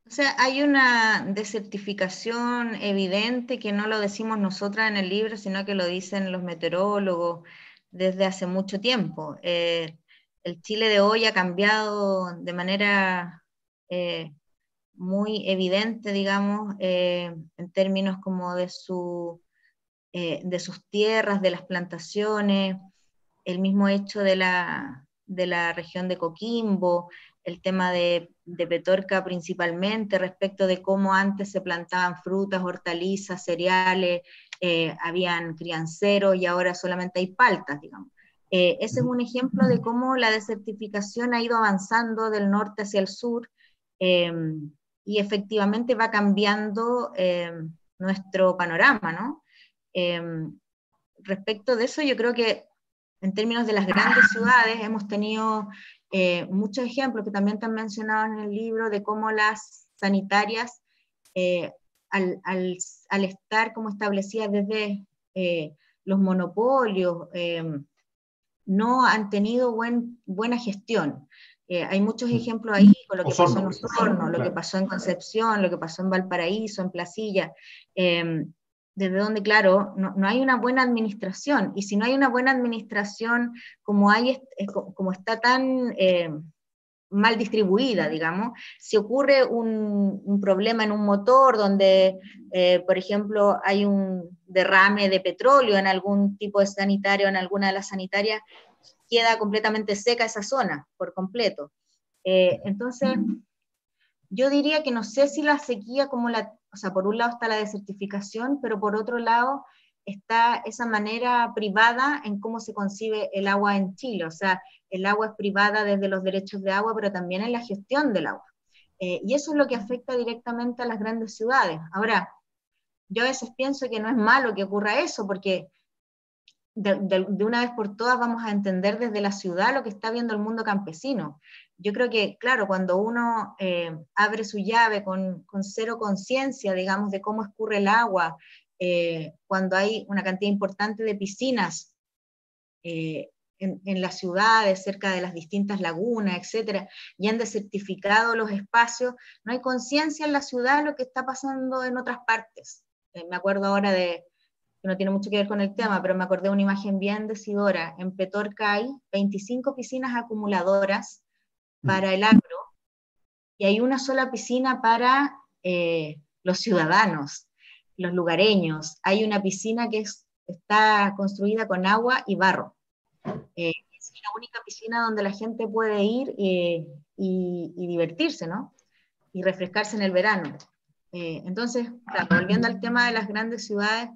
O sea, hay una desertificación evidente que no lo decimos nosotras en el libro, sino que lo dicen los meteorólogos desde hace mucho tiempo. Eh, el Chile de hoy ha cambiado de manera eh, muy evidente, digamos, eh, en términos como de su eh, de sus tierras, de las plantaciones, el mismo hecho de la, de la región de Coquimbo, el tema de, de, Petorca principalmente, respecto de cómo antes se plantaban frutas, hortalizas, cereales, eh, habían crianceros y ahora solamente hay paltas, digamos. Eh, ese es un ejemplo de cómo la desertificación ha ido avanzando del norte hacia el sur y efectivamente va cambiando nuestro panorama, ¿no? Em, respecto de eso, yo creo que en términos de las grandes ciudades, hemos tenido eh, muchos ejemplos que también te han mencionado en el libro de cómo las sanitarias, eh, al, al, al, estar como establecidas desde eh, los monopolios, no han tenido buen, buena gestión. hay muchos mm. ejemplos ahí, con lo que pasó en Osorno, lo que pasó en Concepción, lo que pasó en Valparaíso, en Placilla desde donde, claro, no, hay una buena administración. Y si no hay una buena administración, como, hay, como está tan eh, mal distribuida, digamos, si ocurre un, problema en un motor donde, eh, por ejemplo, hay un derrame de petróleo en algún tipo de sanitario, en alguna de las sanitarias, queda completamente seca esa zona por completo. Eh, entonces, yo diría que no sé si la sequía como la o sea, por un lado está la desertificación, pero por otro lado está esa manera privada en cómo se concibe el agua en Chile. O sea, el agua es privada desde los derechos de agua, pero también en la gestión del agua. Eh, y eso es lo que afecta directamente a las grandes ciudades. Ahora, yo a veces pienso que no es malo que ocurra eso, porque de, una vez por todas vamos a entender desde la ciudad lo que está viendo el mundo campesino yo creo que, claro, cuando uno eh, abre su llave con, cero conciencia, digamos, de cómo escurre el agua, eh, cuando hay una cantidad importante de piscinas eh, en, las ciudades, cerca de las distintas lagunas, etcétera, y han desertificado los espacios, no hay conciencia en la ciudad de lo que está pasando en otras partes. me acuerdo ahora de, que no tiene mucho que ver con el tema, pero me acordé de una imagen bien decidora. En Petorca hay 25 piscinas acumuladoras. Para el agro y hay una sola piscina para eh, los ciudadanos, los lugareños. Hay una piscina que está construida con agua y barro. Eh, es la única piscina donde la gente puede ir eh, y, divertirse, ¿no? Y refrescarse en el verano. entonces, volviendo al tema de las grandes ciudades,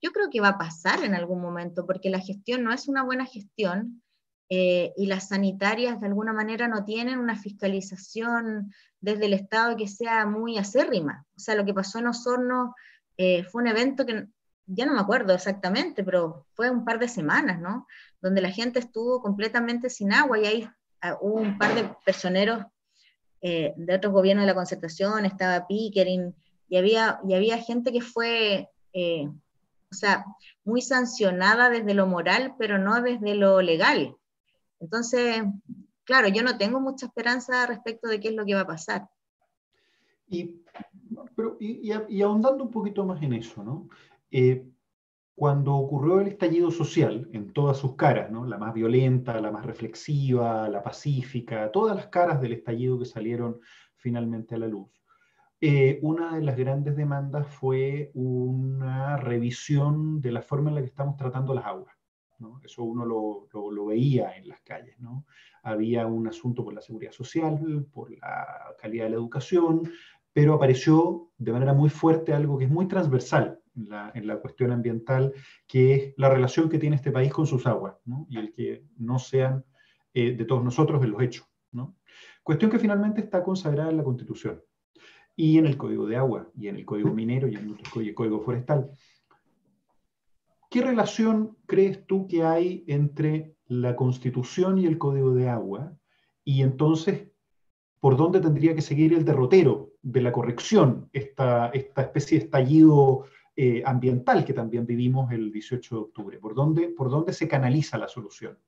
yo creo que va a pasar en algún momento, porque la gestión no es una buena gestión, eh, y las sanitarias de alguna manera no tienen una fiscalización desde el Estado que sea muy acérrima. O sea, lo que pasó en Osorno eh, fue un evento que ya no me acuerdo exactamente, pero fue un par de semanas, ¿no? Donde la gente estuvo completamente sin agua y ahí ah, hubo un par de personeros eh, de otros gobiernos de la concertación, estaba Pickering, y había, y había gente que fue, o sea, muy sancionada desde lo moral, pero no desde lo legal. Entonces, claro, yo no tengo mucha esperanza respecto de qué es lo que va a pasar. Y, ahondando un poquito más en eso, ¿no? Eh, cuando ocurrió el estallido social, en todas sus caras, ¿no? la más violenta, la más reflexiva, la pacífica, todas las caras del estallido que salieron finalmente a la luz, eh, una de las grandes demandas fue una revisión de la forma en la que estamos tratando las aguas. Eso uno lo, veía en las calles, ¿no? Había un asunto por la seguridad social, por la calidad de la educación, pero apareció de manera muy fuerte algo que es muy transversal en la, cuestión ambiental, que es la relación que tiene este país con sus aguas, Y el que no sean eh, de todos nosotros en los hechos, Cuestión que finalmente está consagrada en la Constitución y en el Código de Agua, y en el Código Minero, y en el Código Forestal. ¿Qué relación crees tú que hay entre la Constitución y el Código de Agua? Y entonces, ¿por dónde tendría que seguir el derrotero de la corrección, esta, esta especie de estallido eh, ambiental que también vivimos el 18 de octubre? ¿Por dónde, por dónde se canaliza la solución?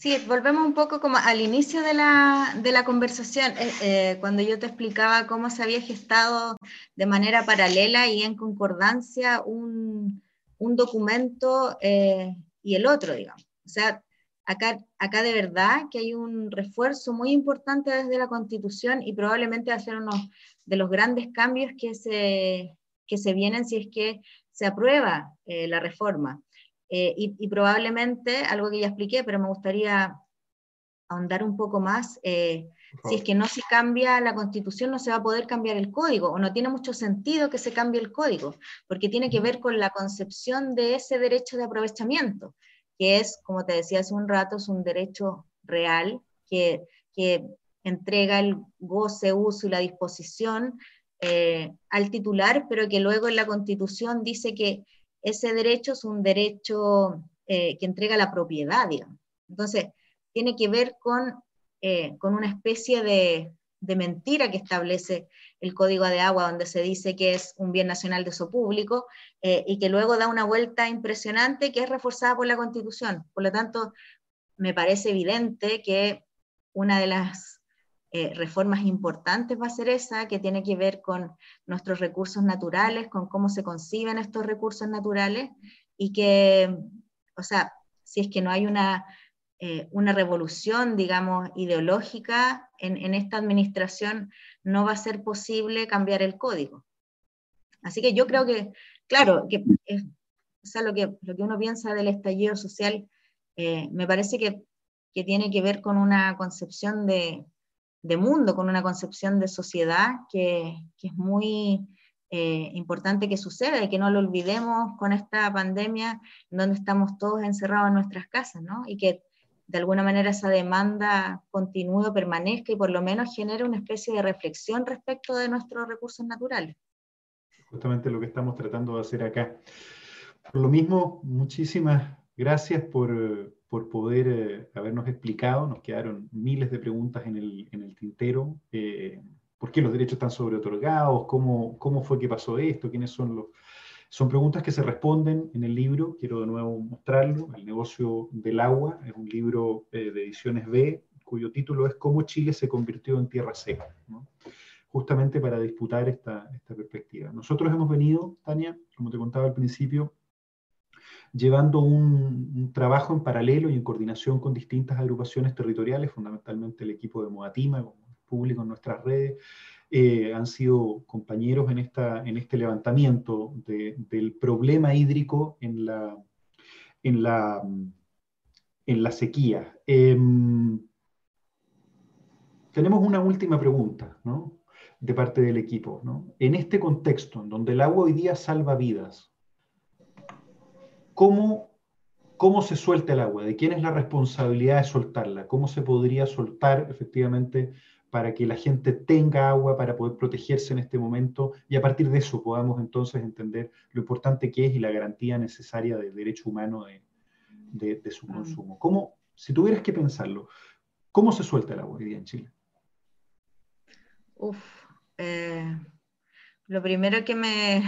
Sí, volvemos un poco como al inicio de la, de la conversación, eh, eh, cuando yo te explicaba cómo se había gestado de manera paralela y en concordancia un, un documento eh, y el otro, digamos. O sea, acá, acá de verdad que hay un refuerzo muy importante desde la Constitución y probablemente va a ser uno de los grandes cambios que se, que se vienen si es que se aprueba la reforma. Eh, y, probablemente, algo que ya expliqué, pero me gustaría ahondar un poco más, eh, si es que no se cambia la constitución, no se va a poder cambiar el código, o no tiene mucho sentido que se cambie el código, porque tiene que ver con la concepción de ese derecho de aprovechamiento, que es, como te decía hace un rato, es un derecho real que, que entrega el goce, uso y la disposición eh, al titular, pero que luego en la constitución dice que ese derecho es un derecho que entrega la propiedad, digamos. Entonces, tiene que ver con, con una especie de, de mentira que establece el Código de Agua, donde se dice que es un bien nacional de uso público, eh, y que luego da una vuelta impresionante que es reforzada por la Constitución. Por lo tanto, me parece evidente que una de las eh, reformas importantes va a ser esa, que tiene que ver con nuestros recursos naturales, con cómo se conciben estos recursos naturales, y que, o sea, si es que no hay una eh, una revolución, digamos, ideológica en, esta administración, no va a ser posible cambiar el código. Así que yo creo que, claro, que o lo, que, lo que uno piensa del estallido social eh, me parece que, tiene que ver con una concepción de, mundo, con una concepción de sociedad que, es muy eh, importante que suceda y que no lo olvidemos con esta pandemia donde estamos todos encerrados en nuestras casas, ¿no? Y que de alguna manera esa demanda continúe, permanezca y por lo menos genere una especie de reflexión respecto de nuestros recursos naturales. Justamente lo que estamos tratando de hacer acá. Por lo mismo, muchísimas gracias por, por poder eh, habernos explicado. Nos quedaron miles de preguntas en el, en el tintero. Eh, ¿Por qué los derechos están sobreotorgados? ¿Cómo, ¿Cómo fue que pasó esto? ¿Quiénes son los, son preguntas que se responden en el libro, quiero de nuevo mostrarlo, El negocio del agua, es un libro eh, de ediciones B, cuyo título es Cómo Chile se convirtió en tierra seca, justamente para disputar esta, esta perspectiva. Nosotros hemos venido, Tania, como te contaba al principio, llevando un, trabajo en paralelo y en coordinación con distintas agrupaciones territoriales, fundamentalmente el equipo de Moatima, público en nuestras redes, eh, han sido compañeros en, esta, en este levantamiento del problema hídrico en la, en la, en la sequía. Em, tenemos una última pregunta ¿no? de parte del equipo. ¿no? En este contexto, en donde el agua hoy día salva vidas, ¿cómo, ¿cómo se suelta el agua? ¿De quién es la responsabilidad de soltarla? ¿Cómo se podría soltar efectivamente para que la gente tenga agua para poder protegerse en este momento y a partir de eso podamos entonces entender lo importante que es y la garantía necesaria del derecho humano de, su mm. consumo. ¿Cómo, si tuvieras que pensarlo, ¿cómo se suelta el agua hoy día en Chile? Uf, eh, lo primero que, me,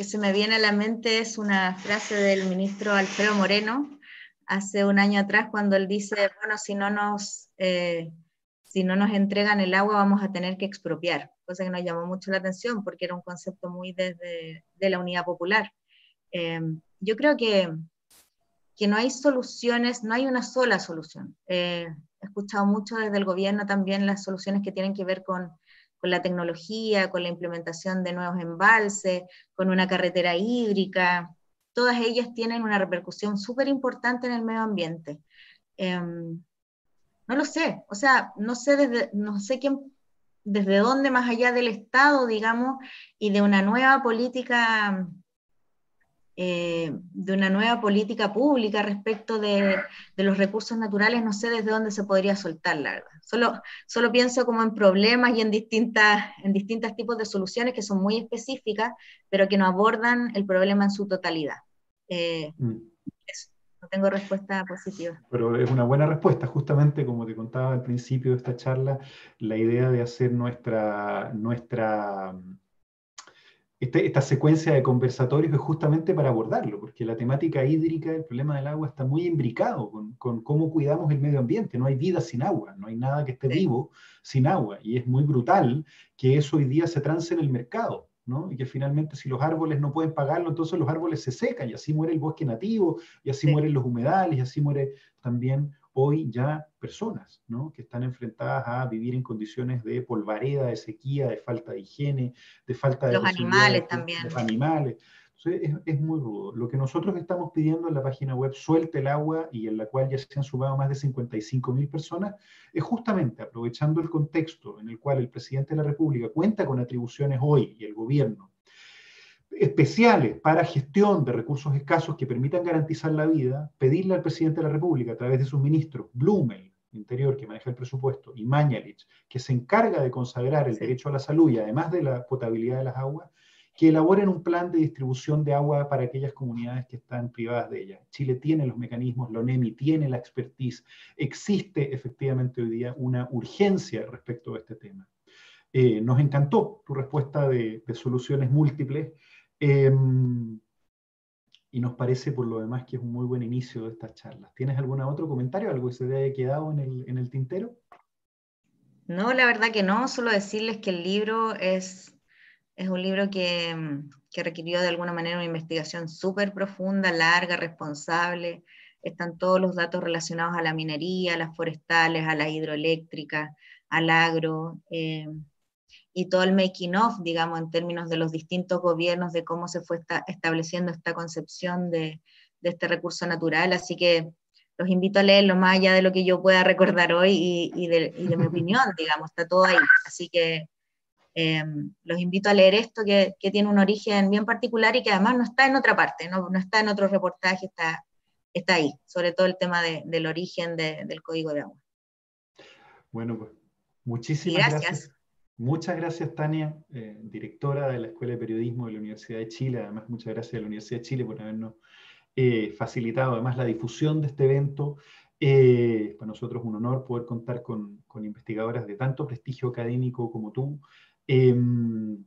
que se me viene a la mente es una frase del ministro Alfredo Moreno hace un año atrás cuando él dice, bueno, si no nos... Eh, si no nos entregan el agua vamos a tener que expropiar, cosa que nos llamó mucho la atención porque era un concepto muy desde de la unidad popular. Em, yo creo que, que no hay soluciones, no hay una sola solución. Eh, he escuchado mucho desde el gobierno también las soluciones que tienen que ver con, con la tecnología, con la implementación de nuevos embalses, con una carretera hídrica. Todas ellas tienen una repercusión súper importante en el medio ambiente. Em, no lo sé, o sea, no sé desde, no sé quién, desde dónde más allá del Estado, digamos, y de una nueva política, eh, de una nueva política pública respecto de, los recursos naturales, no sé desde dónde se podría soltar, la verdad. Solo, solo pienso como en problemas y en distintas, en distintos tipos de soluciones que son muy específicas, pero que no abordan el problema en su totalidad. Eh, mm no tengo respuesta positiva. Pero es una buena respuesta, justamente como te contaba al principio de esta charla, la idea de hacer nuestra, nuestra este, esta secuencia de conversatorios es justamente para abordarlo, porque la temática hídrica, el problema del agua está muy imbricado con, con cómo cuidamos el medio ambiente. No hay vida sin agua, no hay nada que esté vivo sin agua. Y es muy brutal que eso hoy día se trance en el mercado. Y que finalmente si los árboles no pueden pagarlo, entonces los árboles se secan y así muere el bosque nativo, y así mueren los humedales, y así muere también hoy ya personas, que están enfrentadas a vivir en condiciones de polvareda, de sequía, de falta de higiene, de falta de... Los animales también. Los animales es, muy rudo. Lo que nosotros estamos pidiendo en la página web Suelte el Agua y en la cual ya se han sumado más de 55 mil personas, es justamente aprovechando el contexto en el cual el presidente de la República cuenta con atribuciones hoy y el gobierno especiales para gestión de recursos escasos que permitan garantizar la vida, pedirle al presidente de la República a través de sus ministros, Blumel, Interior, que maneja el presupuesto, y Mañalich, que se encarga de consagrar el derecho a la salud y además de la potabilidad de las aguas, que elaboren un plan de distribución de agua para aquellas comunidades que están privadas de ella. Chile tiene los mecanismos, la ONEMI tiene la expertise, existe efectivamente hoy día una urgencia respecto a este tema. Eh, nos encantó tu respuesta de, soluciones múltiples em, y nos parece por lo demás que es un muy buen inicio de estas charlas. ¿Tienes algún otro comentario, algo que se te haya quedado en el, en el tintero? No, la verdad que no, solo decirles que el libro es, es un libro que, que requirió de alguna manera una investigación súper profunda, larga, responsable. Están todos los datos relacionados a la minería, a las forestales, a la hidroeléctrica, al agro. Eh, y todo el making of, digamos, en términos de los distintos gobiernos, de cómo se fue estableciendo esta concepción de, de, este recurso natural. Así que los invito a leerlo más allá de lo que yo pueda recordar hoy y, y, de, y de, mi opinión, digamos, está todo ahí. Así que eh, los invito a leer esto, que, que, tiene un origen bien particular y que además no está en otra parte, no, no está en otro reportaje, está, está ahí, sobre todo el tema de, del origen del código de agua. Bueno, pues muchísimas gracias. Muchas gracias, Tania, eh, directora de la Escuela de Periodismo de la Universidad de Chile. Además, muchas gracias a la Universidad de Chile por habernos eh, facilitado además la difusión de este evento. Eh, para nosotros es un honor poder contar con, investigadoras de tanto prestigio académico como tú. Em,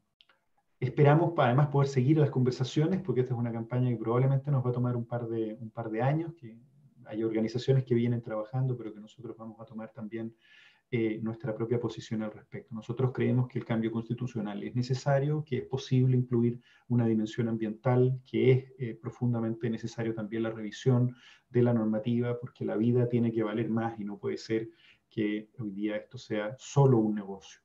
esperamos además poder seguir las conversaciones, porque esta es una campaña que probablemente nos va a tomar un par de, un par de años, que hay organizaciones que vienen trabajando, pero que nosotros vamos a tomar también eh, nuestra propia posición al respecto. Nosotros creemos que el cambio constitucional es necesario, que es posible incluir una dimensión ambiental, que es eh, profundamente necesario también la revisión de la normativa, porque la vida tiene que valer más y no puede ser que hoy día esto sea solo un negocio.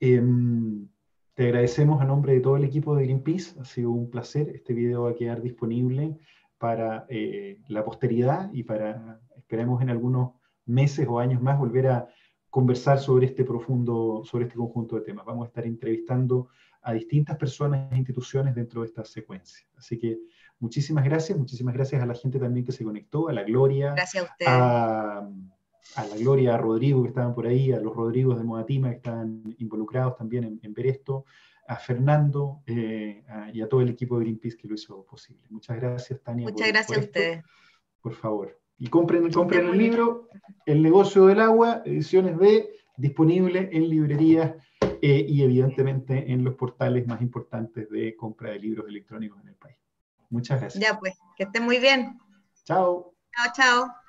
Em, te agradecemos a nombre de todo el equipo de Greenpeace, ha sido un placer. Este video va a quedar disponible para eh, la posteridad y para, esperemos en algunos meses o años más, volver a conversar sobre este profundo, sobre este conjunto de temas. Vamos a estar entrevistando a distintas personas e instituciones dentro de esta secuencia. Así que muchísimas gracias, muchísimas gracias a la gente también que se conectó, a la Gloria, a, a, la Gloria, a Rodrigo que estaban por ahí, a los Rodrigos de Modatima que están involucrados también en, ver esto, a Fernando eh, y a todo el equipo de Greenpeace que lo hizo posible. Muchas gracias, Tania. Muchas gracias a ustedes. Por favor. Y compren, compren el libro, El negocio del agua, ediciones B, disponible en librerías eh, y evidentemente en los portales más importantes de compra de libros electrónicos en el país. Muchas gracias. Ya pues, que estén muy bien. Chao. Chao, chao.